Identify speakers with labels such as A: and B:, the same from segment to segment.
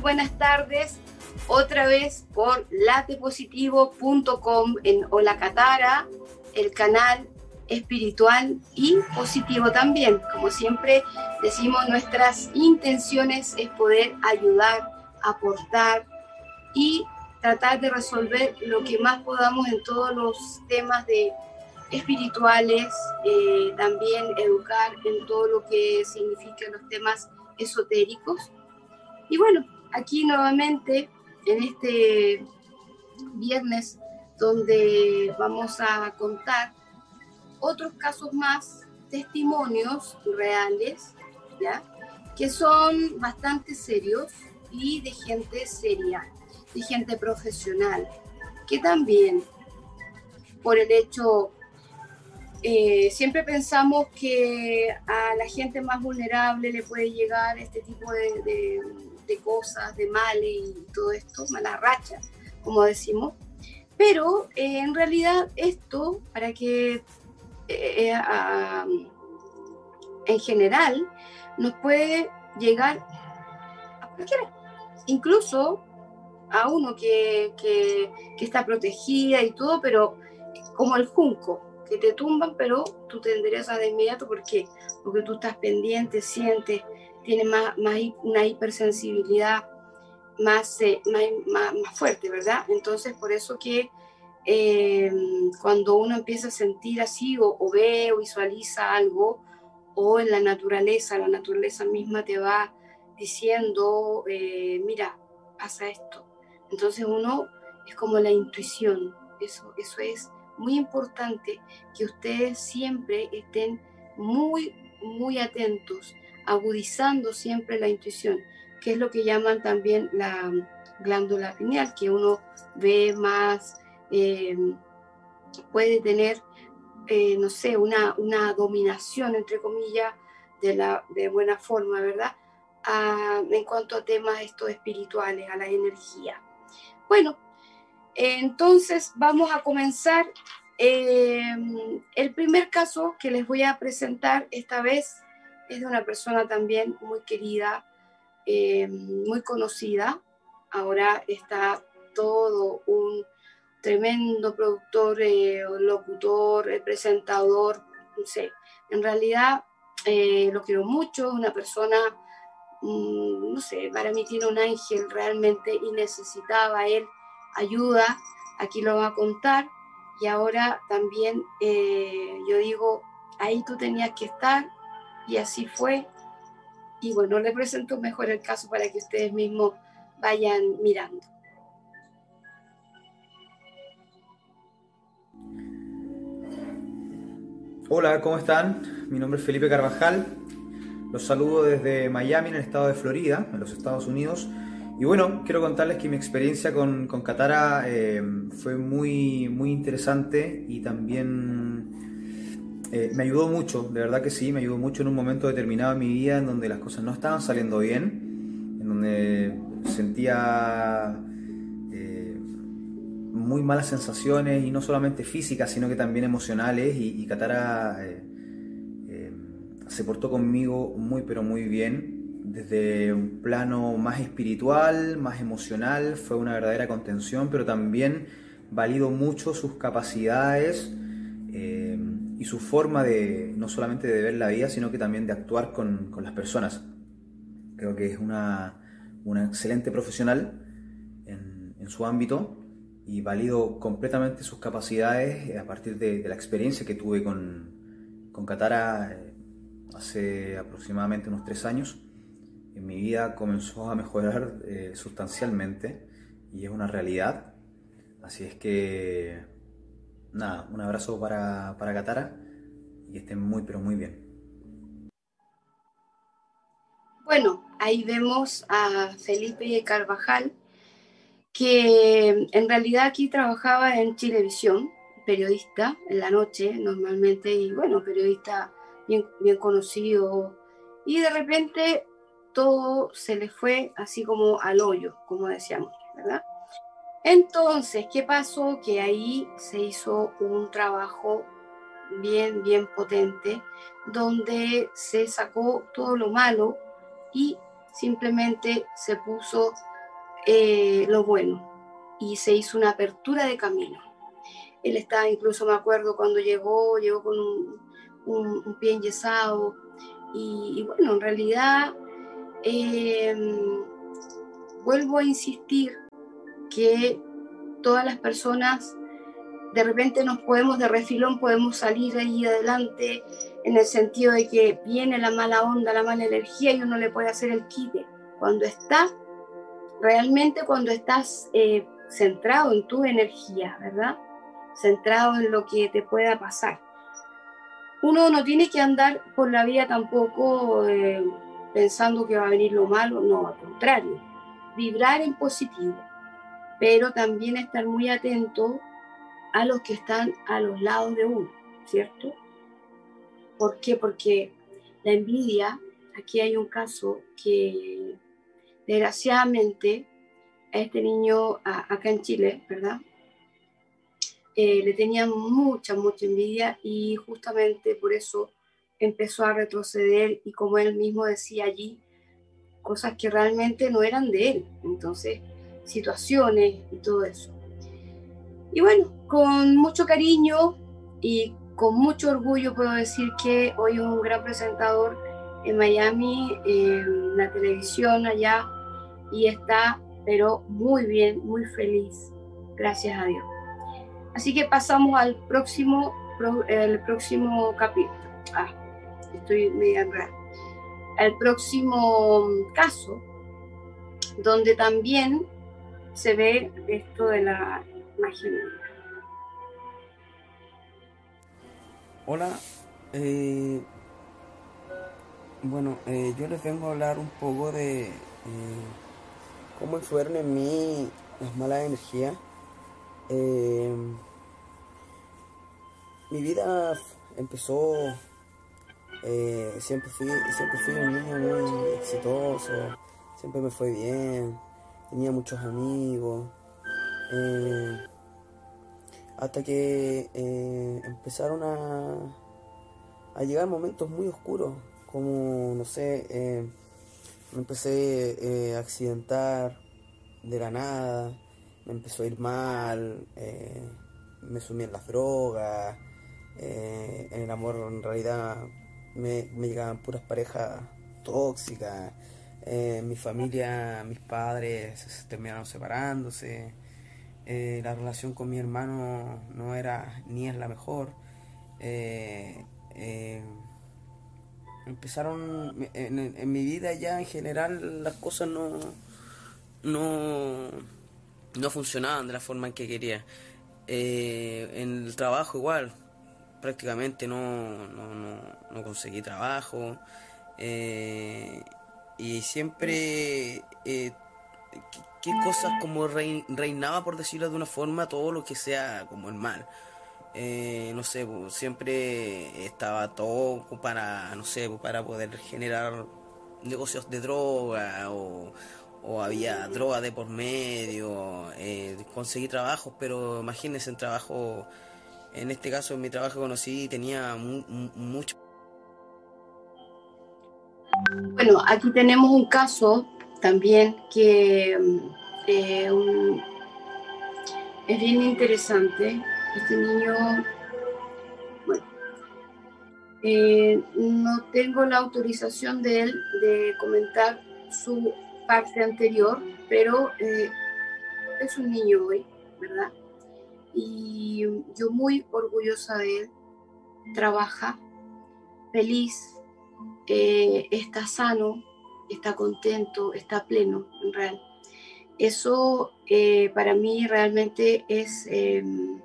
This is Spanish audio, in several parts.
A: buenas tardes. Otra vez por latepositivo.com en Hola Catara, el canal espiritual y positivo también. Como siempre decimos, nuestras intenciones es poder ayudar, aportar y tratar de resolver lo que más podamos en todos los temas de espirituales, eh, también educar en todo lo que significan los temas esotéricos. Y bueno, aquí nuevamente en este viernes donde vamos a contar otros casos más, testimonios reales, ¿ya? que son bastante serios y de gente seria, de gente profesional, que también por el hecho eh, siempre pensamos que a la gente más vulnerable le puede llegar este tipo de, cosas, de males y todo esto, malas rachas, como decimos. Pero eh, en realidad esto, para que eh, en general, nos puede llegar a cualquiera, incluso a uno que, que, está protegida y todo, pero como el junco, que te tumban, pero tú te enderezas de inmediato. ¿Por qué? Porque tú estás pendiente, sientes, tienes más, más una hipersensibilidad más, eh, más, más, fuerte, ¿verdad? Entonces, por eso que eh, cuando uno empieza a sentir así o, ve o visualiza algo, o en la naturaleza, la naturaleza misma te va diciendo, eh, mira, pasa esto. Entonces uno es como la intuición, eso, eso es muy importante que ustedes siempre estén muy, muy atentos, agudizando siempre la intuición, que es lo que llaman también la glándula pineal, que uno ve más, eh, puede tener, eh, no sé, una, una dominación, entre comillas, de, la, de buena forma, ¿verdad? En cuanto a temas estos espirituales, a la energía. Bueno, entonces vamos a comenzar. Em, el primer caso que les voy a presentar esta vez es de una persona también muy querida, em, muy conocida. Ahora está todo un tremendo productor, eh, locutor, eh, presentador, no sé. En realidad eh, lo quiero mucho, una persona, mm, no sé, para mí tiene un ángel realmente y necesitaba él ayuda, aquí lo va a contar. Y ahora también eh, yo digo, ahí tú tenías que estar y así fue. Y bueno, le presento mejor el caso para que ustedes mismos vayan mirando.
B: Hola, ¿cómo están? Mi nombre es Felipe Carvajal. Los saludo desde Miami, en el estado de Florida, en los Estados Unidos. Y bueno, quiero contarles que mi experiencia con, con Katara eh, fue muy, muy interesante y también eh, me ayudó mucho, de verdad que sí, me ayudó mucho en un momento determinado en mi vida en donde las cosas no estaban saliendo bien, en donde sentía eh, muy malas sensaciones y no solamente físicas, sino que también emocionales y, y Katara se portó conmigo muy pero muy bien desde un plano más espiritual, más emocional, fue una verdadera contención, pero también valido mucho sus capacidades eh, y su forma de no solamente de ver la vida, sino que también de actuar con, las personas. Creo que es una, excelente profesional en, su ámbito y valido completamente sus capacidades a partir de, la experiencia que tuve con, con Katara eh, hace aproximadamente unos tres años en mi vida comenzó a mejorar eh, sustancialmente y es una realidad. Así es que, nada, un abrazo para, para y que estén muy, pero muy bien.
A: Bueno, ahí vemos a Felipe Carvajal, que en realidad aquí trabajaba en Chilevisión, periodista en la noche normalmente, y bueno, periodista bien, bien conocido, y de repente todo se le fue así como al hoyo, como decíamos, ¿verdad? Entonces, ¿qué pasó? Que ahí se hizo un trabajo bien, bien potente, donde se sacó todo lo malo y simplemente se puso eh, lo bueno y se hizo una apertura de camino. Él estaba, incluso me acuerdo cuando llegó, llegó con un, pie enyesado y, bueno, en realidad em, vuelvo a insistir que todas las personas de repente nos podemos de refilón, podemos salir ahí adelante en el sentido de que viene la mala onda, la mala energía y uno le puede hacer el quite. Cuando está, realmente cuando estás eh, centrado en tu energía, ¿verdad? Centrado en lo que te pueda pasar. Uno no tiene que andar por la vida tampoco eh, pensando que va a venir lo malo, no, al contrario, vibrar en positivo, pero también estar muy atento a los que están a los lados de uno, ¿cierto? ¿Por qué? Porque la envidia, aquí hay un caso que desgraciadamente a este niño acá en Chile, ¿verdad? Eh, le tenía mucha, mucha envidia y justamente por eso empezó a retroceder y como él mismo decía allí, cosas que realmente no eran de él. Entonces, situaciones y todo eso. Y bueno, con mucho cariño y con mucho orgullo puedo decir que hoy un gran presentador en Miami, en la televisión allá, y está, pero muy bien, muy feliz, gracias a Dios. Así que pasamos al próximo, el próximo capítulo. Ah, estoy media rara. Al próximo caso, donde también se ve esto de la magia
C: Hola, eh, bueno, eh, yo les vengo a hablar un poco de eh, cómo influyeron en mí las malas energías. mi vida empezó, siempre, fui, siempre fui un niño muy exitoso, siempre me fue bien, tenía muchos amigos hasta que eh, empezaron a, a, llegar momentos muy oscuros, como, no sé, eh, me empecé eh, a accidentar de la nada, me empezó a ir mal, me sumí en las drogas, en el amor en realidad me llegaban puras parejas tóxicas, mi familia, mis padres terminaron separándose. Eh, la relación con mi hermano no era ni es la mejor. Eh, eh, empezaron en, mi vida ya en general las cosas no, no, no funcionaban de la forma en que quería. en el trabajo igual, prácticamente no, no, no conseguí trabajo. Y siempre qué cosas como reinaba, por decirlo de una forma, todo lo que sea como el mal. Eh, no sé, siempre estaba todo para, no sé, para poder generar negocios de droga o, había droga de por medio, eh, conseguí trabajos, pero imagínense en trabajo, en este caso en mi trabajo conocí tenía mucho.
A: Bueno, aquí tenemos un caso también que mm, eh, es bien interesante. Este niño, bueno, eh, no tengo la autorización de él de comentar su parte anterior, pero eh, es un niño hoy, ¿verdad? Y yo muy orgullosa de él, trabaja, feliz, está sano, está contento, está pleno en real. Eso eh, para mí realmente es em,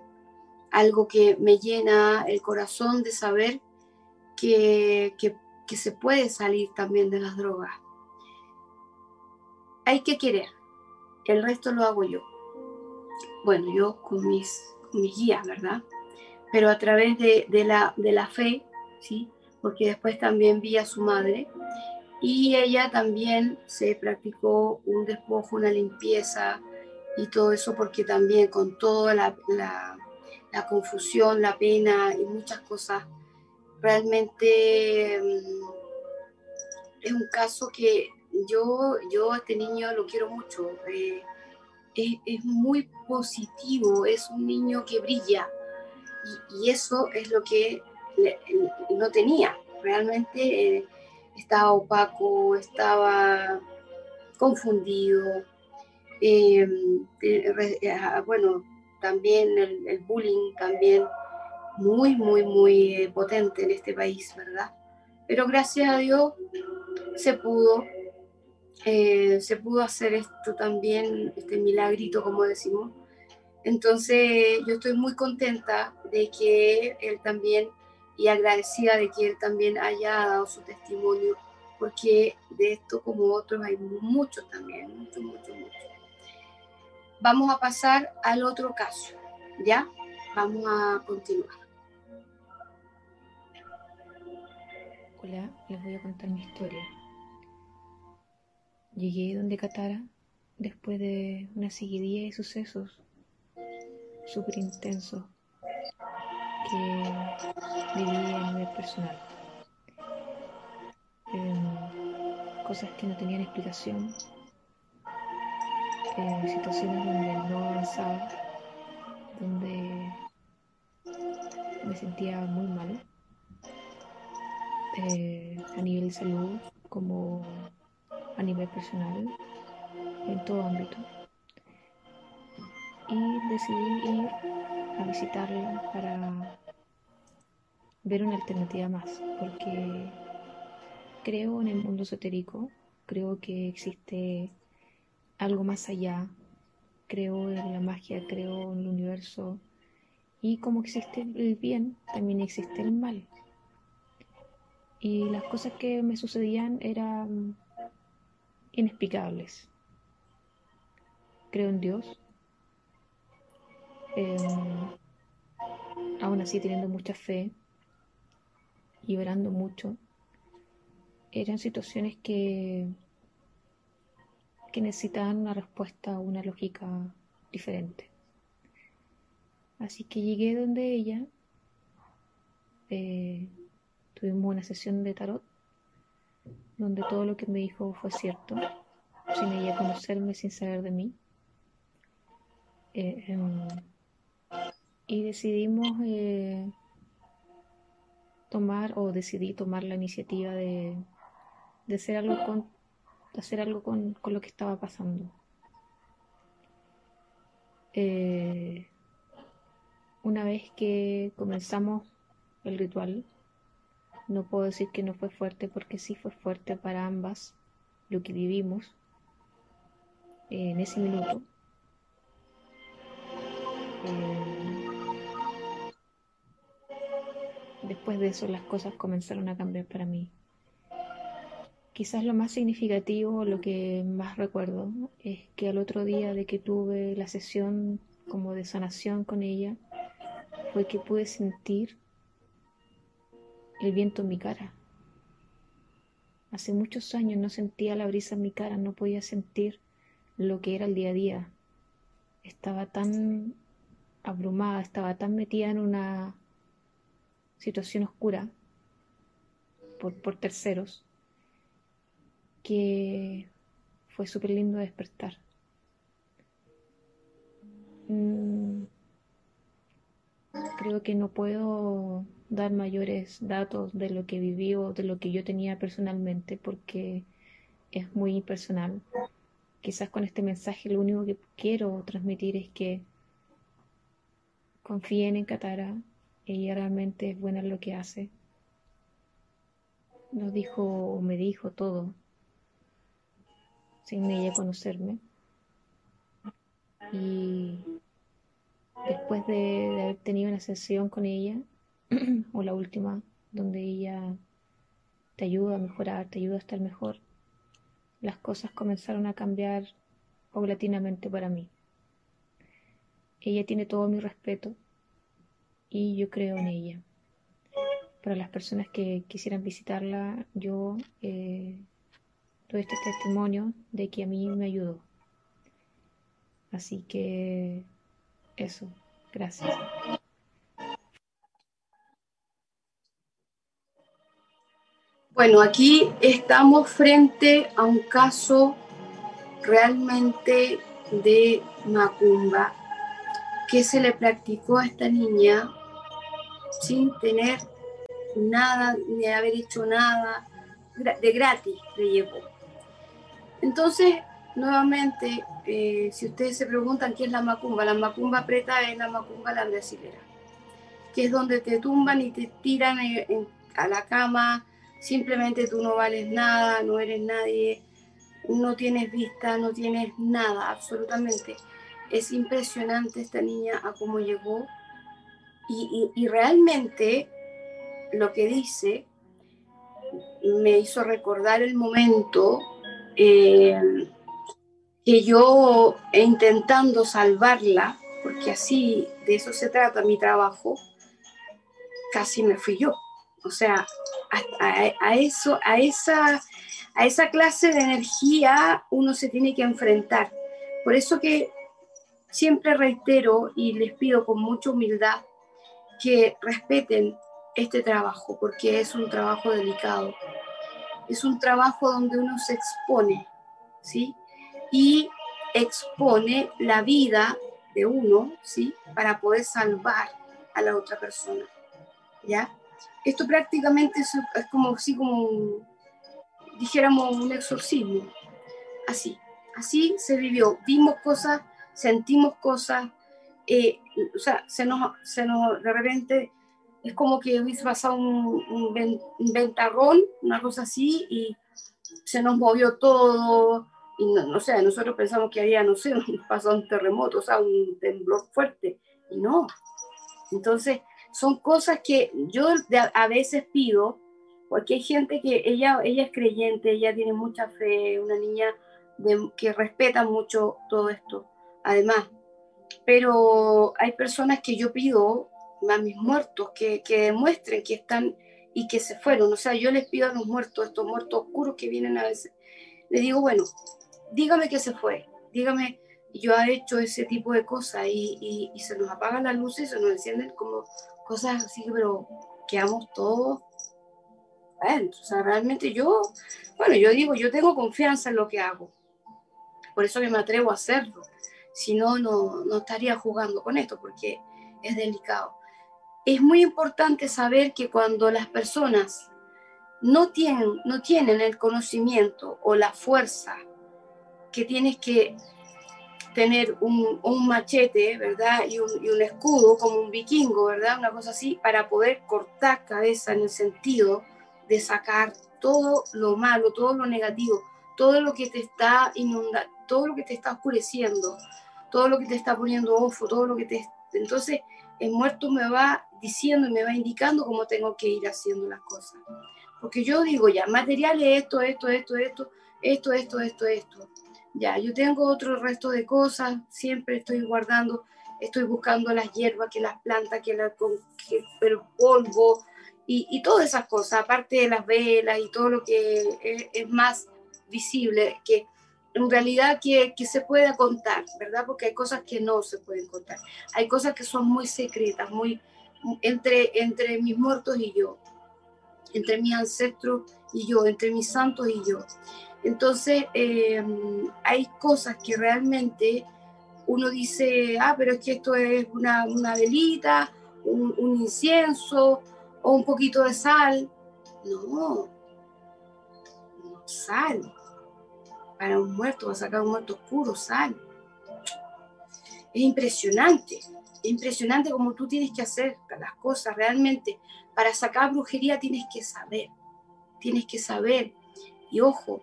A: algo que me llena el corazón de saber que, que, se puede salir también de las drogas. Hay que querer, el resto lo hago yo. Bueno, yo con mis, mis guías, ¿verdad? Pero a través de, de, la, de la fe, ¿sí? Porque después también vi a su madre y ella también se practicó un despojo, una limpieza y todo eso porque también con toda la, la, confusión, la pena y muchas cosas, realmente mm, es un caso que yo, yo a este niño lo quiero mucho. Eh, es, muy positivo, es un niño que brilla. Y, eso es lo que no tenía. Realmente eh, estaba opaco, estaba confundido. Eh, bueno, también el, bullying también muy, muy, muy potente en este país, ¿verdad? Pero gracias a Dios se pudo, eh, se pudo hacer esto también, este milagrito, como decimos. Entonces yo estoy muy contenta de que él también, y agradecida de que él también haya dado su testimonio, porque de esto como otros hay muchos también, muchos, muchos, muchos. Vamos a pasar al otro caso, ¿ya? Vamos a continuar.
D: Hola, les voy a contar mi historia. Llegué donde Catara después de una seguidilla de sucesos súper intensos que viví a nivel personal. Em, cosas que no tenían explicación, eh, situaciones donde no avanzaba, donde me sentía muy mal eh, a nivel de salud como a nivel personal, en todo ámbito. Y decidí ir a visitarla para ver una alternativa más, porque creo en el mundo esotérico, creo que existe algo más allá, creo en la magia, creo en el universo, y como existe el bien, también existe el mal. Y las cosas que me sucedían eran inexplicables. Creo en Dios. Em, aún así teniendo mucha fe y orando mucho. Eran situaciones que, que necesitaban una respuesta, una lógica diferente. Así que llegué donde ella. Eh, tuvimos una sesión de tarot donde todo lo que me dijo fue cierto, sin ella conocerme, sin saber de mí. Eh, em, y decidimos eh, tomar, o decidí tomar la iniciativa de, de hacer algo con, hacer algo con, lo que estaba pasando. Eh, una vez que comenzamos el ritual, no puedo decir que no fue fuerte porque sí fue fuerte para ambas lo que vivimos en ese minuto. Eh, después de eso las cosas comenzaron a cambiar para mí. Quizás lo más significativo, lo que más recuerdo, es que al otro día de que tuve la sesión como de sanación con ella, fue que pude sentir el viento en mi cara. Hace muchos años no sentía la brisa en mi cara, no podía sentir lo que era el día a día. Estaba tan abrumada, estaba tan metida en una situación oscura por, terceros que fue súper lindo despertar. Mm, creo que no puedo dar mayores datos de lo que viví o de lo que yo tenía personalmente porque es muy personal. Quizás con este mensaje lo único que quiero transmitir es que confíen en Katara, ella realmente es buena en lo que hace. Nos dijo o me dijo todo sin ella conocerme. Y después de, haber tenido una sesión con ella, o la última, donde ella te ayuda a mejorar, te ayuda a estar mejor, las cosas comenzaron a cambiar paulatinamente para mí. Ella tiene todo mi respeto y yo creo en ella. Para las personas que quisieran visitarla, yo eh, doy este testimonio de que a mí me ayudó. Así que eso, gracias.
A: Bueno, aquí estamos frente a un caso realmente de macumba que se le practicó a esta niña sin tener nada, ni haber hecho nada, de gratis le llevó. Entonces, nuevamente, eh, si ustedes se preguntan qué es la macumba, la macumba preta es la macumba la brasilera, que es donde te tumban y te tiran a la cama, simplemente tú no vales nada, no eres nadie, no tienes vista, no tienes nada, absolutamente. Es impresionante esta niña a cómo llegó y, realmente lo que dice me hizo recordar el momento eh, que yo intentando salvarla, porque así de eso se trata mi trabajo, casi me fui yo. O sea, a, eso, a esa, a esa clase de energía uno se tiene que enfrentar. Por eso que siempre reitero y les pido con mucha humildad que respeten este trabajo, porque es un trabajo delicado. Es un trabajo donde uno se expone, ¿sí? Y expone la vida de uno, ¿sí? Para poder salvar a la otra persona, ¿ya? Esto prácticamente es, como si como dijéramos un exorcismo, así, así se vivió, vimos cosas, sentimos cosas, eh, o sea, se nos, se nos, de repente, es como que hubiese pasado un, un, ventarrón, una cosa así, y se nos movió todo, y no, sé, nosotros pensamos que había, no sé, pasado un terremoto, o sea, un temblor fuerte, y no. Entonces, son cosas que yo a veces pido, porque hay gente que ella, ella es creyente, ella tiene mucha fe, una niña que respeta mucho todo esto, además. Pero hay personas que yo pido a mis muertos que, que demuestren que están y que se fueron. O sea, yo les pido a los muertos, estos muertos oscuros que vienen a veces, les digo, bueno, dígame que se fue, dígame, yo he hecho ese tipo de cosas y, y, se nos apagan las luces, se nos encienden como cosas así, pero quedamos todos. Bueno, o sea, realmente yo, bueno, yo digo, yo tengo confianza en lo que hago. Por eso que me atrevo a hacerlo. Si no, no estaría jugando con esto porque es delicado. Es muy importante saber que cuando las personas no tienen, no tienen el conocimiento o la fuerza que tienes que tener un, machete, ¿verdad? Y un, escudo como un vikingo, ¿verdad? Una cosa así, para poder cortar cabeza en el sentido de sacar todo lo malo, todo lo negativo, todo lo que te está inundando, todo lo que te está oscureciendo, todo lo que te está poniendo ojo, todo lo que te... Entonces, el muerto me va diciendo y me va indicando cómo tengo que ir haciendo las cosas. Porque yo digo ya, materiales esto, esto, esto, esto, esto, esto, esto, esto ya, yo tengo otro resto de cosas, siempre estoy guardando, estoy buscando las hierbas, que las plantas, que, la, el polvo y, y, todas esas cosas, aparte de las velas y todo lo que es, más visible, que en realidad que, que, se pueda contar, ¿verdad? Porque hay cosas que no se pueden contar. Hay cosas que son muy secretas, muy entre, entre mis muertos y yo, entre mis ancestros y yo, entre mis santos y yo. Entonces, eh, hay cosas que realmente uno dice, ah, pero es que esto es una, velita, un, incienso o un poquito de sal. No sal. Para un muerto, va a sacar un muerto oscuro, sal. Es impresionante, es impresionante como tú tienes que hacer las cosas realmente. Para sacar brujería tienes que saber, tienes que saber. Y ojo,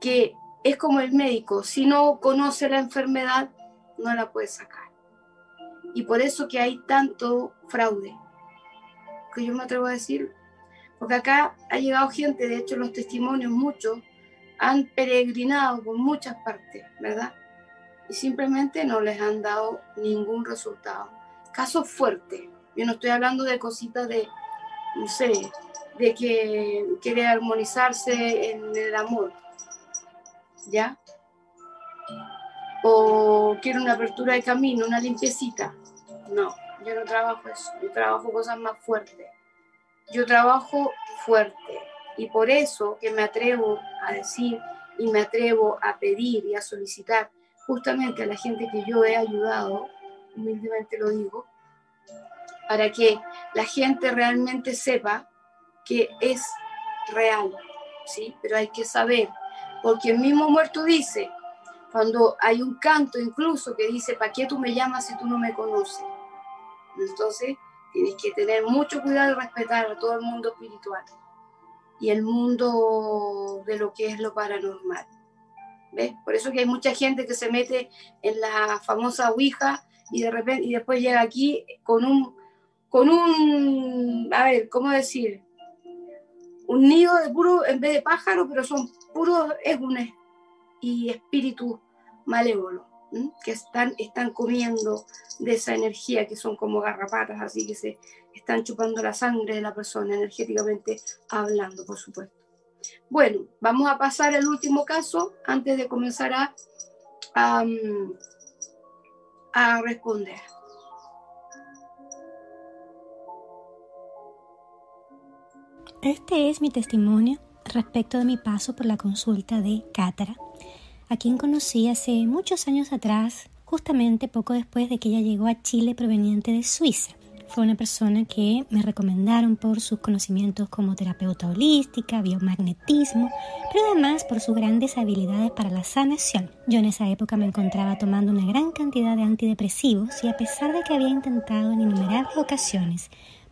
A: que es como el médico, si no conoce la enfermedad, no la puede sacar. Y por eso que hay tanto fraude, que yo me atrevo a decir, porque acá ha llegado gente, de hecho los testimonios muchos han peregrinado por muchas partes, ¿verdad? Y simplemente no les han dado ningún resultado. Casos fuertes, yo no estoy hablando de cositas de, no sé, de que quiere armonizarse en el amor ¿ya? O quiero una apertura de camino, una limpiecita. No, yo no trabajo eso, yo trabajo cosas más fuertes. Yo trabajo fuerte, Y por eso que me atrevo a decir y me atrevo a pedir y a solicitar justamente a la gente que yo he ayudado, humildemente lo digo, para que la gente realmente sepa que es real, ¿sí? Pero hay que saber, porque el mismo muerto dice, cuando hay un canto incluso que dice, ¿para qué tú me llamas si tú no me conoces? Entonces, tienes que tener mucho cuidado y respetar a todo el mundo espiritual y el mundo de lo que es lo paranormal. ¿Ves? Por eso que hay mucha gente que se mete en la famosa Ouija y de repente y después llega aquí con un con un a ver, ¿cómo decir? Un nido de puro en vez de pájaro, pero son puros égunes y espíritus malévolos que están, están comiendo de esa energía, que son como garrapatas, así que se están chupando la sangre de la persona, energéticamente hablando, por supuesto. Bueno, vamos a pasar al último caso antes de comenzar a, a, a responder.
E: Este es mi testimonio respecto de mi paso por la consulta de Cátara a quien conocí hace muchos años atrás, justamente poco después de que ella llegó a Chile proveniente de Suiza. Fue una persona que me recomendaron por sus conocimientos como terapeuta holística, biomagnetismo, pero además por sus grandes habilidades para la sanación. Yo en esa época me encontraba tomando una gran cantidad de antidepresivos y a pesar de que había intentado en innumerables ocasiones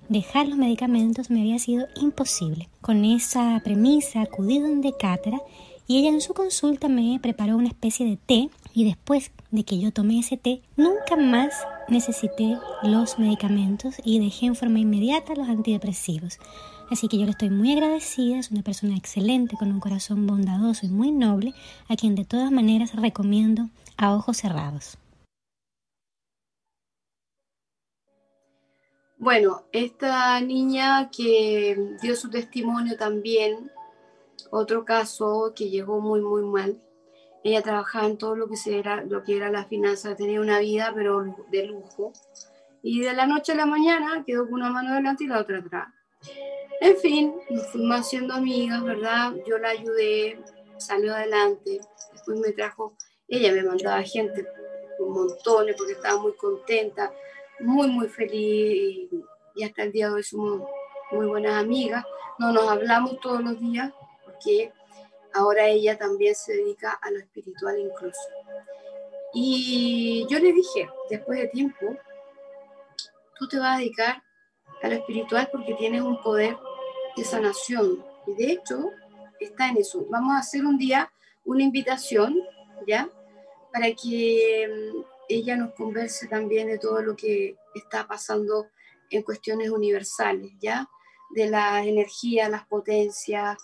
E: dejar los medicamentos me había sido imposible. Con esa premisa acudí donde Cátara y ella en su consulta me preparó una especie de té y después de que yo tomé ese té nunca más necesité los medicamentos y dejé en forma inmediata los antidepresivos. Así que yo le estoy muy agradecida, es una persona excelente con un corazón bondadoso y muy noble, a quien de todas maneras recomiendo a ojos cerrados.
A: Bueno, esta niña que dio su testimonio también otro caso que llegó muy, muy mal. Ella trabajaba en todo lo que, era, lo que era la finanza, tenía una vida, pero de lujo. Y de la noche a la mañana quedó con una mano delante y la otra atrás. En fin, nos fuimos haciendo amigas, ¿verdad? Yo la ayudé, salió adelante. Después me trajo, ella me mandaba gente, montones, porque estaba muy contenta, muy, muy feliz. Y, y hasta el día de hoy somos muy buenas amigas. No nos hablamos todos los días, que ahora ella también se dedica a lo espiritual incluso. Y yo le dije, después de tiempo, tú te vas a dedicar a lo espiritual porque tienes un poder de sanación. Y de hecho, está en eso. Vamos a hacer un día una invitación, ¿ya? Para que mm, ella nos converse también de todo lo que está pasando en cuestiones universales, ¿ya? De la energía, las potencias,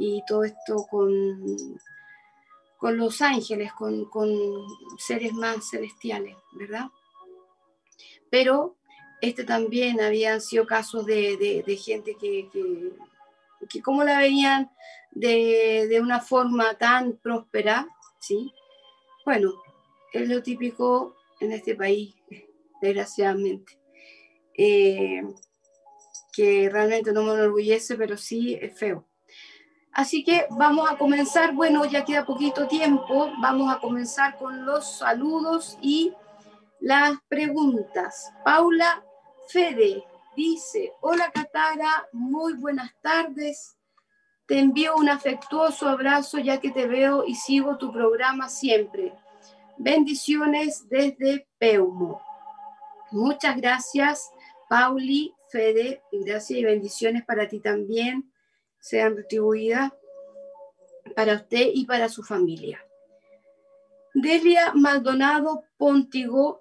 A: y todo esto con, con los ángeles, con, con seres más celestiales, ¿verdad? Pero este también habían sido casos de, de, gente que, que, como la veían de, de, una forma tan próspera, ¿sí? Bueno, es lo típico en este país, desgraciadamente. Eh, que realmente no me enorgullece, pero sí es feo. Así que vamos a comenzar, bueno, ya queda poquito tiempo, vamos a comenzar con los saludos y las preguntas. Paula Fede dice, hola Catara, muy buenas tardes. Te envío un afectuoso abrazo ya que te veo y sigo tu programa siempre. Bendiciones desde Peumo. Muchas gracias, Pauli, Fede, gracias y bendiciones para ti también sean retribuidas para usted y para su familia. Delia Maldonado Pontigo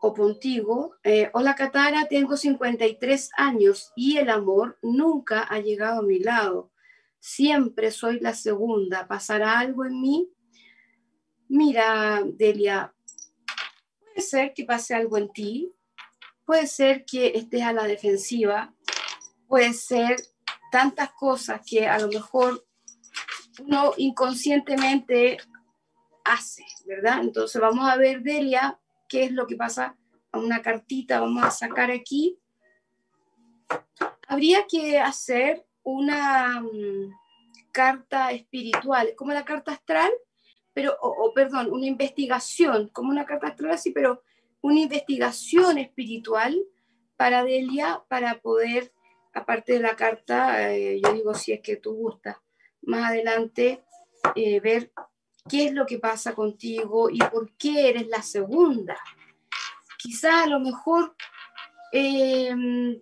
A: o Pontigo, eh, hola Catara, tengo 53 años y el amor nunca ha llegado a mi lado. Siempre soy la segunda. ¿Pasará algo en mí? Mira, Delia, puede ser que pase algo en ti, puede ser que estés a la defensiva, puede ser tantas cosas que a lo mejor uno inconscientemente hace, ¿verdad? Entonces vamos a ver, Delia, qué es lo que pasa a una cartita, vamos a sacar aquí. Habría que hacer una mm, carta espiritual, como la carta astral, pero, o, perdón, una investigación, como una carta astral así, pero una investigación espiritual para Delia, para poder, aparte de la carta, eh, yo digo si es que tú gusta, más adelante eh, ver qué es lo que pasa contigo y por qué eres la segunda. Quizá a lo mejor em,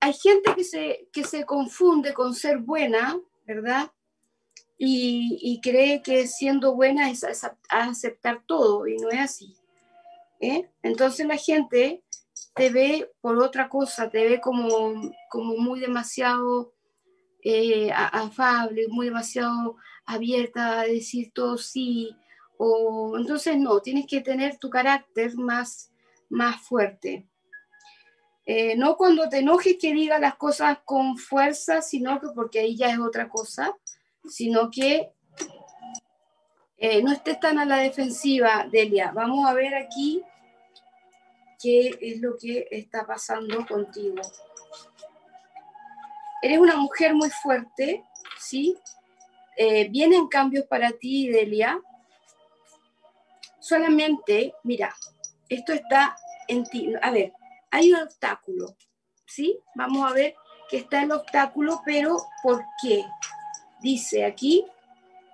A: hay gente que se, que se confunde con ser buena, ¿verdad? Y, cree que siendo buena es aceptar todo y no es así. ¿eh? Entonces la gente te ve por otra cosa, te ve como, como muy demasiado eh, afable, muy demasiado abierta a decir todo sí. O, entonces no, tienes que tener tu carácter más, más fuerte. Eh, no cuando te enojes que diga las cosas con fuerza, sino que porque ahí ya es otra cosa, sino que eh, no estés tan a la defensiva, Delia. Vamos a ver aquí qué es lo que está pasando contigo. Eres una mujer muy fuerte, ¿sí? Eh, vienen cambios para ti, Delia. Solamente, mira, esto está en ti. A ver, hay un obstáculo, ¿sí? Vamos a ver que está el obstáculo, pero ¿por qué? Dice aquí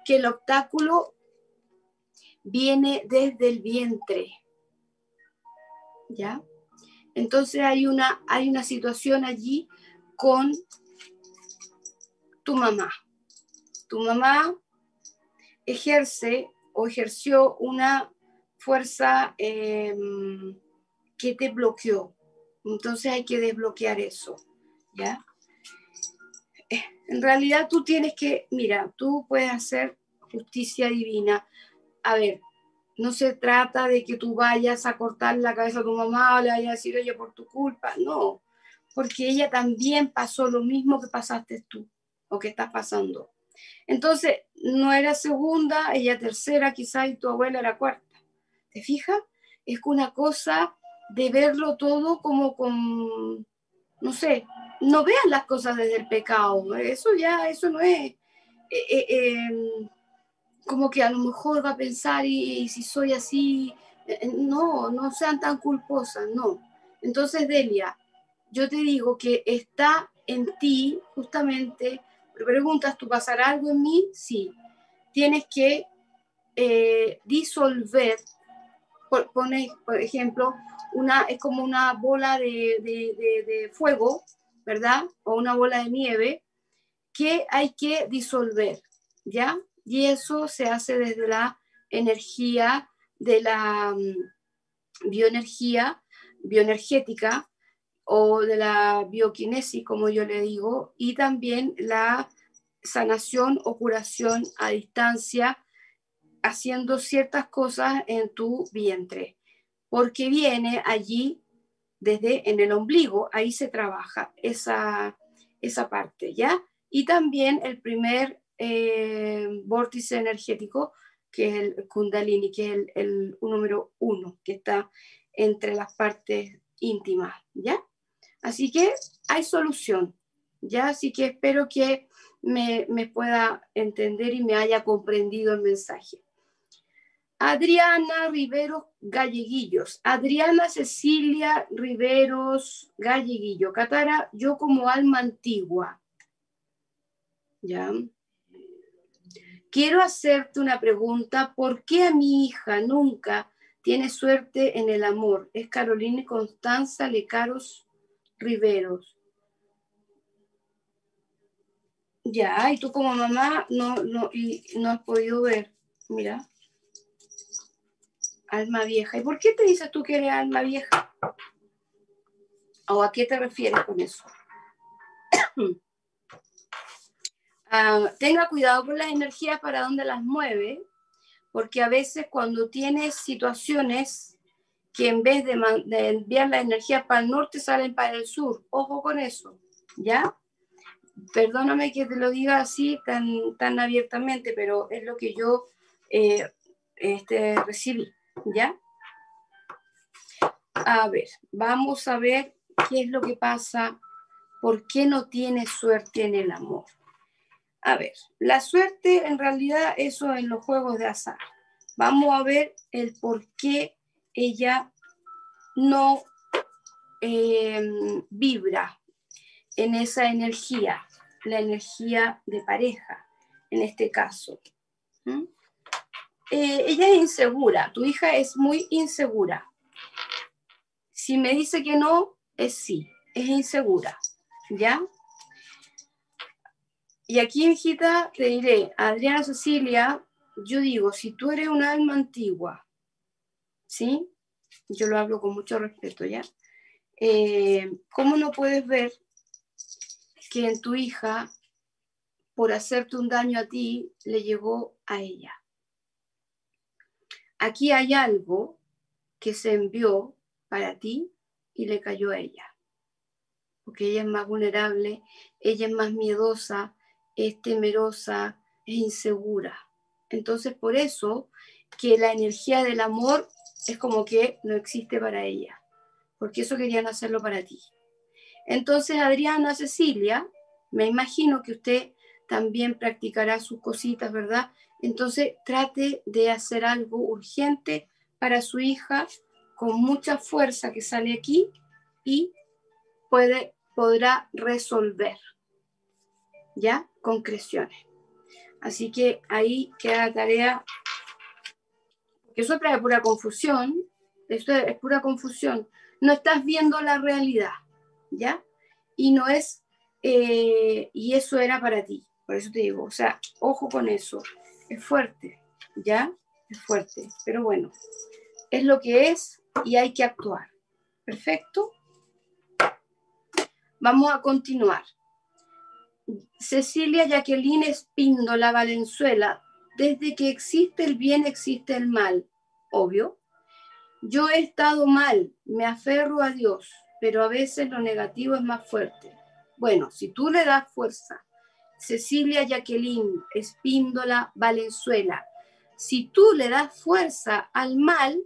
A: que el obstáculo viene desde el vientre, ¿ya? Entonces hay una, hay una situación allí con tu mamá. Tu mamá ejerce o ejerció una fuerza em, que te bloqueó, entonces hay que desbloquear eso, ¿ya? Eh, en realidad tú tienes que, mira, tú puedes hacer justicia divina. A ver, no se trata de que tú vayas a cortar la cabeza a tu mamá o le vayas a decir, oye, por tu culpa. No, porque ella también pasó lo mismo que pasaste tú o que estás pasando. Entonces, no era segunda, ella tercera quizás y tu abuela era cuarta. ¿Te fijas? Es una cosa de verlo todo como con, no sé, no vean las cosas desde el pecado, eso ya, eso no es eh, eh, em, como que a lo mejor va a pensar y, si soy así, eh, no, no sean tan culposas, no. Entonces, Delia, yo te digo que está en ti justamente, preguntas, ¿tú pasará algo en mí? Sí. Tienes que disolver, por, por ejemplo, una, es como una bola de, fuego, ¿verdad? O una bola de nieve que hay que disolver, ¿ya? Y eso se hace desde la energía de la mm, bioenergía, bioenergética o de la bioquinesis, como yo le digo, y también la sanación o curación a distancia, haciendo ciertas cosas en tu vientre porque viene allí desde en el ombligo, ahí se trabaja esa, esa parte, ¿ya? Y también el primer eh, vórtice energético, que es el kundalini, que es el, número uno, que está entre las partes íntimas, ¿ya? Así que hay solución, ¿ya? Así que espero que me, me pueda entender y me haya comprendido el mensaje. Adriana Riveros Galleguillos. Adriana Cecilia Riveros Galleguillo. Catara, yo como alma antigua. ¿Ya? Quiero hacerte una pregunta. ¿Por qué a mi hija nunca tiene suerte en el amor? Es Carolina Constanza Lecaros Riveros. Ya, y tú como mamá no, no, y no has podido ver. Mira alma vieja. ¿Y por qué te dices tú que eres alma vieja? ¿O a qué te refieres con eso? Ah, tenga cuidado con las energías para dónde las mueve, porque a veces cuando tienes situaciones que en vez de, enviar las energías para el norte salen para el sur, ojo con eso, ¿ya? Perdóname que te lo diga así tan, tan abiertamente, pero es lo que yo eh, este, recibí. ¿Ya? A ver, vamos a ver qué es lo que pasa ¿por qué no tiene suerte en el amor? A ver, la suerte en realidad eso en los juegos de azar. Vamos a ver el por qué ella no em, vibra en esa energía, la energía de pareja, en este caso. Eh, ella es insegura, tu hija es muy insegura. Si me dice que no, es sí, es insegura, ¿ya? Y aquí, hijita, te diré, Adriana Cecilia, yo digo, si tú eres un alma antigua, ¿sí? Yo lo hablo con mucho respeto, ¿ya? Eh, ¿Cómo no puedes ver que en tu hija, por hacerte un daño a ti, le llegó a ella? Aquí hay algo que se envió para ti y le cayó a ella. Porque ella es más vulnerable, ella es más miedosa, es temerosa, es insegura. Entonces, por eso que la energía del amor es como que no existe para ella, porque eso querían hacerlo para ti. Entonces, Adriana Cecilia, me imagino que usted también practicará sus cositas, ¿verdad? Entonces, trate de hacer algo urgente para su hija con mucha fuerza que sale aquí y puede, podrá resolver, ¿ya? Concreciones. Así que ahí queda la tarea, que eso trae pura confusión, esto es pura confusión. No estás viendo la realidad, ¿ya? Y no es, eh, y eso era para ti. Por eso te digo, o sea, ojo con eso. Es fuerte, ¿ya? Es fuerte. Pero bueno, es lo que es y hay que actuar. Perfecto. Vamos a continuar. Cecilia Jacqueline Espíndola Valenzuela, desde que existe el bien existe el mal, obvio. Yo he estado mal, me aferro a Dios, pero a veces lo negativo es más fuerte. Bueno, si tú le das fuerza, Cecilia Jacqueline Espíndola Valenzuela, si tú le das fuerza al mal,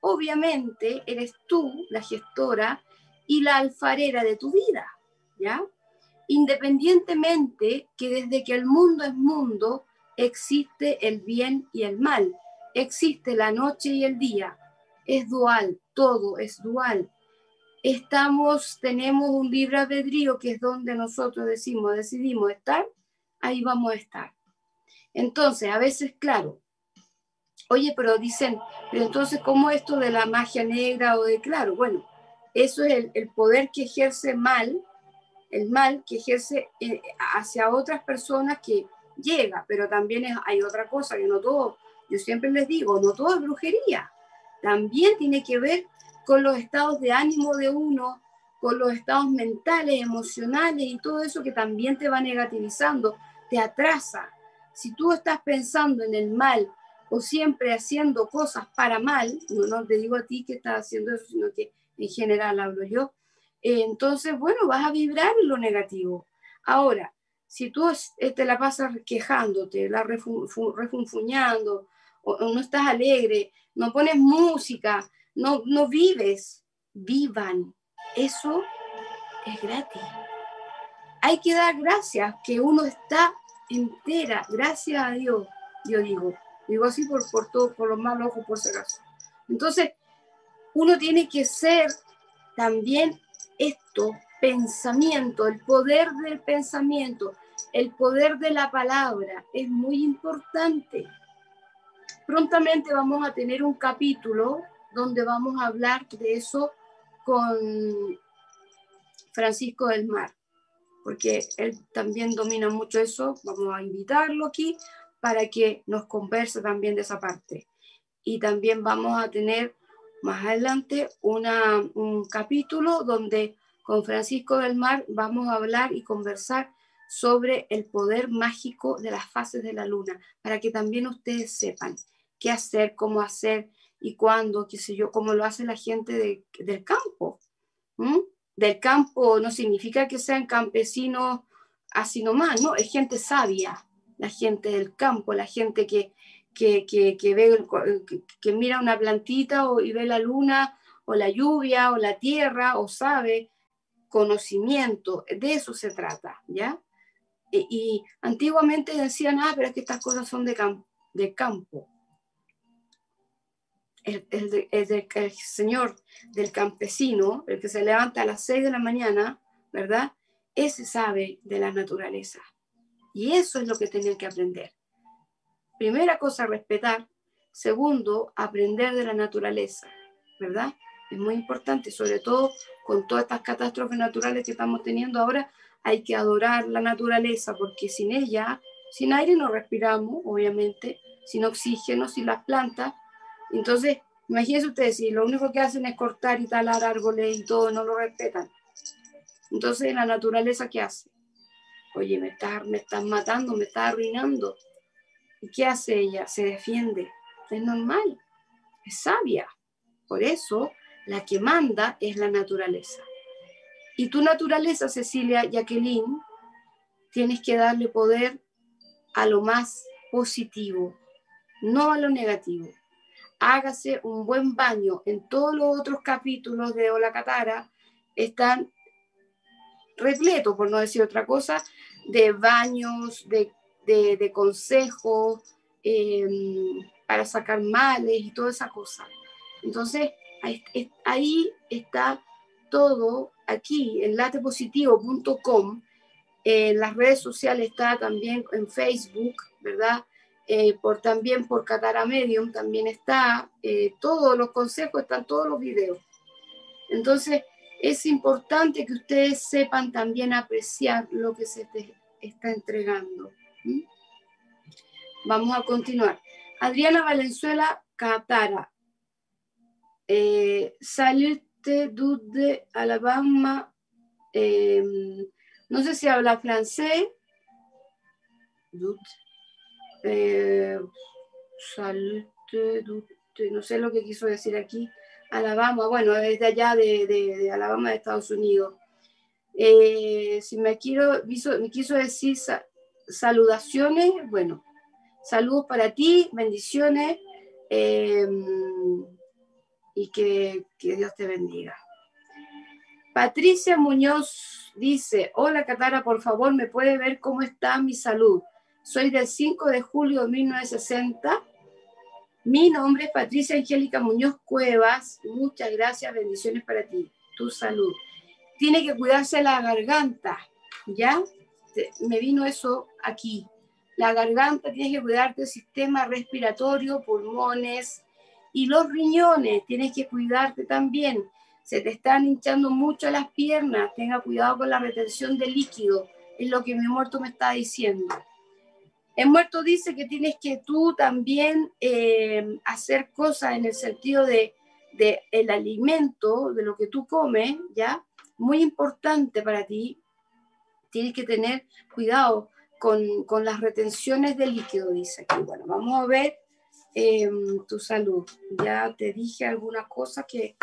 A: obviamente eres tú la gestora y la alfarera de tu vida, ¿ya? Independientemente que desde que el mundo es mundo, existe el bien y el mal, existe la noche y el día, es dual, todo es dual. Estamos, tenemos un libre albedrío que es donde nosotros decimos, decidimos estar, ahí vamos a estar. Entonces, a veces, claro, Oye, pero dicen, pero entonces, ¿cómo esto de la magia negra o de claro? Bueno, eso es el, poder que ejerce mal, el mal que ejerce eh, hacia otras personas que llega, pero también hay otra cosa que no todo, yo siempre les digo, no todo es brujería, también tiene que ver con los estados de ánimo de uno, con los estados mentales, emocionales y todo eso que también te va negativizando, te atrasa. Si tú estás pensando en el mal o siempre haciendo cosas para mal, no, no te digo a ti que estás haciendo eso, sino que en general hablo yo, entonces, bueno, vas a vibrar lo negativo. Ahora, si tú te la pasas quejándote, la refunfuñando, o, no estás alegre, no pones música, no, no vives, vivan. Eso es gratis. Hay que dar gracias que uno está entera, gracias a Dios, yo digo. Digo así por, por todo, por los malos ojos, por si acaso. Entonces, uno tiene que ser también esto, pensamiento, el poder del pensamiento, el poder de la palabra, es muy importante. Prontamente vamos a tener un capítulo donde vamos a hablar de eso con Francisco del Mar, porque él también domina mucho eso. Vamos a invitarlo aquí para que nos converse también de esa parte. Y también vamos a tener más adelante un capítulo donde con Francisco del Mar vamos a hablar y conversar sobre el poder mágico de las fases de la luna, para que también ustedes sepan qué hacer, cómo hacer y cuándo, qué sé yo, cómo lo hace la gente del campo. Del campo no significa que sean campesinos así nomás, no, es gente sabia, la gente del campo, la gente que, que, que, ve, que, mira una plantita o, y ve la luna o la lluvia o la tierra o sabe conocimiento, de eso se trata, ¿ya? Y, antiguamente decían, ah, pero es que estas cosas son de, de campo. El, el, señor del campesino, el que se levanta a las 6 de la mañana, ¿verdad? Ese sabe de la naturaleza. Y eso es lo que tienen que aprender. Primera cosa, respetar. Segundo, aprender de la naturaleza, ¿verdad? Es muy importante, sobre todo con todas estas catástrofes naturales que estamos teniendo ahora, hay que adorar la naturaleza, porque sin ella, sin aire no respiramos, obviamente, sin oxígeno, sin las plantas. Entonces, imagínense ustedes, si lo único que hacen es cortar y talar árboles y todo, no lo respetan. Entonces, la naturaleza, ¿qué hace? Oye, me estás, me estás matando, me estás arruinando. ¿Y qué hace ella? Se defiende. Es normal, es sabia. Por eso, la que manda es la naturaleza. Y tu naturaleza, Cecilia Jacqueline, tienes que darle poder a lo más positivo, no a lo negativo. Hágase un buen baño. En todos los otros capítulos de Hola Catara están repletos, por no decir otra cosa, de baños, de, consejos em, para sacar males y toda esa cosa. Entonces, ahí está todo aquí en latepositivo.com. En las redes sociales está también en Facebook, ¿verdad? Eh, por, también por Catara Medium también está. Eh, todos los consejos, están todos los videos. Entonces, es importante que ustedes sepan también apreciar lo que se está entregando. Vamos a continuar. Adriana Valenzuela Catara. Eh, de Alabama. Em, no sé si habla francés. Eh, no sé lo que quiso decir aquí. Alabama, bueno, desde allá de, Alabama, de Estados Unidos. Eh, si me, quiero, me quiso decir saludaciones, bueno, saludos para ti, bendiciones. Em, y que, Dios te bendiga. Patricia Muñoz dice, hola Catara, por favor, ¿me puede ver cómo está mi salud? Soy del 5 de julio de 1960. Mi nombre es Patricia Angélica Muñoz Cuevas. Muchas gracias, bendiciones para ti, tu salud. Tiene que cuidarse la garganta, ¿ya? Me vino eso aquí. La garganta, tiene que cuidarte el sistema respiratorio, pulmones, y los riñones, tienes que cuidarte también. Se te están hinchando mucho las piernas, tenga cuidado con la retención de líquido, es lo que mi muerto me está diciendo. El muerto dice que tienes que tú también eh, hacer cosas en el sentido de, de, el alimento, de lo que tú comes, ¿ya? Muy importante para ti. Tienes que tener cuidado con, con las retenciones de líquido, dice aquí. Bueno, vamos a ver Em, tu salud. Ya te dije algunas cosas que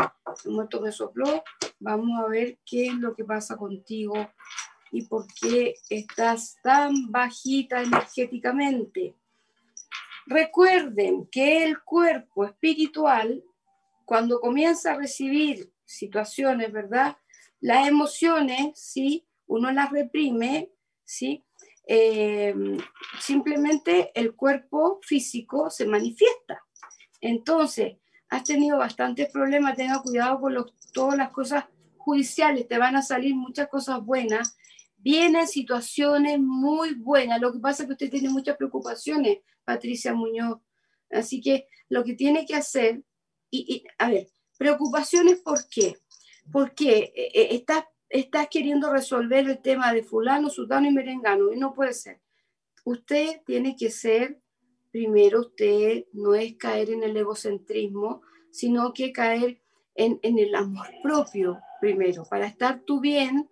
A: el muerto me sopló. Vamos a ver qué es lo que pasa contigo y por qué estás tan bajita energéticamente. Recuerden que el cuerpo espiritual, cuando comienza a recibir situaciones, ¿verdad? Las emociones, ¿sí? Uno las reprime, ¿sí? Eh, simplemente el cuerpo físico se manifiesta. Entonces, has tenido bastantes problemas, tenga cuidado con todas las cosas judiciales, te van a salir muchas cosas buenas, vienen situaciones muy buenas, lo que pasa es que usted tiene muchas preocupaciones, Patricia Muñoz, así que lo que tiene que hacer, y, a ver, preocupaciones, ¿por qué? Porque eh, eh, estás estás queriendo resolver el tema de fulano, sultano y merengano, y no puede ser. Usted tiene que ser, primero, usted no es caer en el egocentrismo, sino que caer en, el amor propio, primero, para estar tú bien,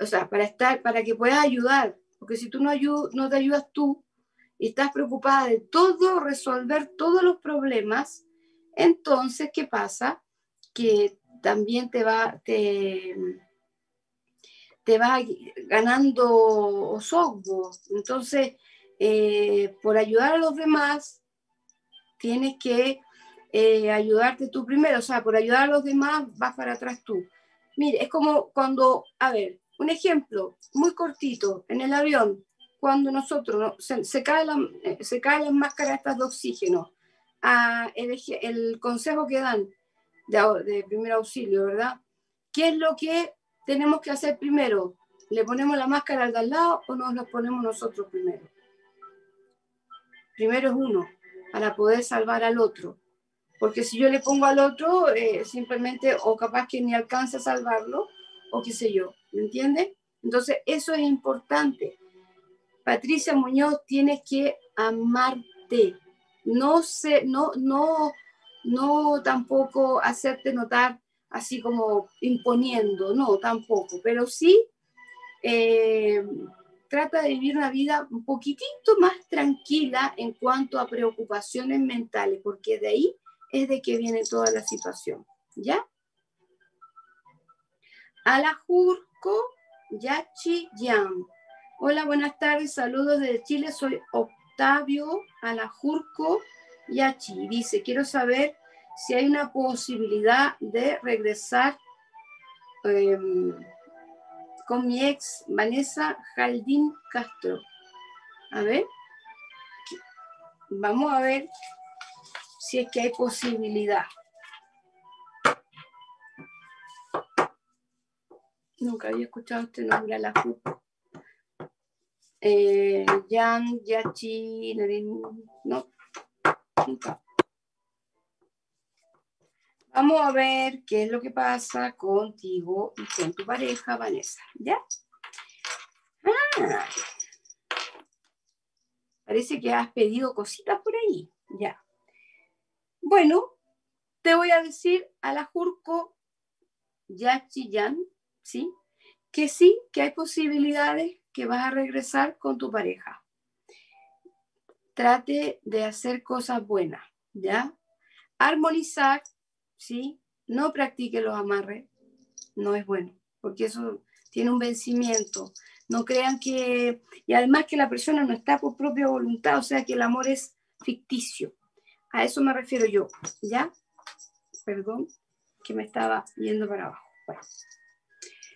A: o sea, para, estar, para que puedas ayudar, porque si tú no, no te ayudas tú y estás preocupada de todo, resolver todos los problemas, entonces, ¿qué pasa? Que también te va, te, te va ganando osogbo. Entonces, eh, por ayudar a los demás, tienes que eh, ayudarte tú primero. O sea, por ayudar a los demás, vas para atrás tú. Mire, es como cuando, a ver, un ejemplo muy cortito, en el avión, cuando nosotros se, caen la, eh, se cae las máscaras estas de oxígeno, a el, el, consejo que dan de, de primer auxilio, ¿verdad? ¿Qué es lo que tenemos que hacer primero? ¿Le ponemos la máscara al de al lado o nos la ponemos nosotros primero? Primero es uno, para poder salvar al otro. Porque si yo le pongo al otro, eh, simplemente, o capaz que ni alcanza a salvarlo, o qué sé yo, ¿me entiende? Entonces, eso es importante. Patricia Muñoz, tienes que amarte. No, sé, no, no, no tampoco hacerte notar así como imponiendo, no, tampoco, pero sí eh, trata de vivir una vida un poquitito más tranquila en cuanto a preocupaciones mentales, porque de ahí es de que viene toda la situación, ¿ya? Alajurco Yachi Yan. Hola, buenas tardes, saludos desde Chile, soy Octavio Alajurco Yachi. Dice, quiero saber si hay una posibilidad de regresar em, con mi ex Vanessa Jaldín Castro. A ver, vamos a ver si es que hay posibilidad. Nunca había escuchado este nombre a la eh, Jan, Yachi, no, nunca. Vamos a ver qué es lo que pasa contigo y con tu pareja, Vanessa. ¿Ya? Ah, parece que has pedido cositas por ahí. Ya. Bueno, te voy a decir a la Jurco Yachiyan, ¿sí? Que sí, que hay posibilidades que vas a regresar con tu pareja. Trate de hacer cosas buenas, ¿ya? Armonizar ¿sí? No practique los amarres, no es bueno, porque eso tiene un vencimiento. No crean que, y además que la persona no está por propia voluntad, o sea que el amor es ficticio. A eso me refiero yo, ¿ya? Perdón, que me estaba yendo para abajo.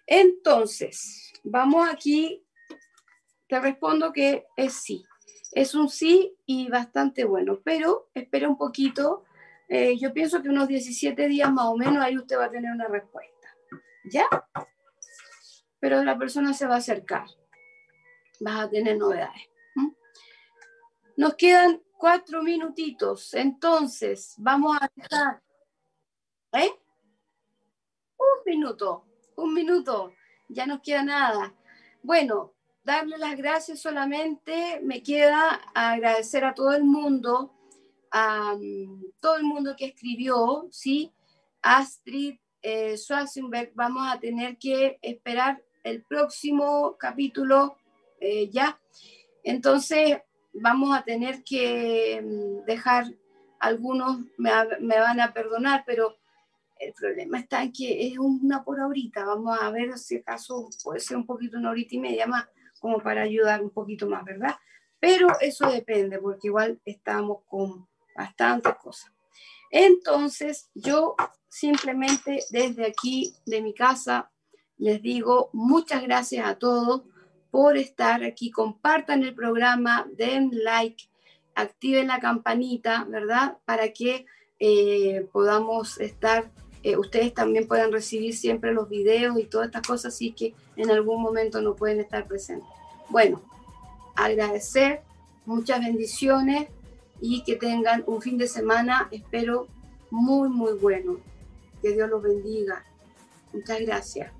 A: Entonces, vamos aquí, te respondo que es sí. Es un sí y bastante bueno, pero espera un poquito eh, yo pienso que unos 17 días más o menos ahí usted va a tener una respuesta. ¿Ya? Pero la persona se va a acercar. Vas a tener novedades. Nos quedan cuatro minutitos. Entonces, vamos a dejar. ¿Eh? Un minuto. Un minuto. Ya nos queda nada. Bueno, darle las gracias solamente. Me queda agradecer a todo el mundo a todo el mundo que escribió, ¿sí? Astrid eh, Schwarzenberg, vamos a tener que esperar el próximo capítulo eh, ya. Entonces, vamos a tener que mm, dejar, algunos me, me, van a perdonar, pero el problema está en que es una por ahorita. Vamos a ver si acaso puede ser un poquito, una horita y media más, como para ayudar un poquito más, ¿verdad? Pero eso depende, porque igual estamos con bastantes cosas. Entonces, yo simplemente desde aquí, de mi casa, les digo muchas gracias a todos por estar aquí. Compartan el programa, den like, activen la campanita, ¿verdad? Para que eh, podamos estar, eh, ustedes también puedan recibir siempre los videos y todas estas cosas, así que en algún momento no pueden estar presentes. Bueno, agradecer, muchas bendiciones y que tengan un fin de semana, espero, muy, muy bueno. Que Dios los bendiga. Muchas gracias.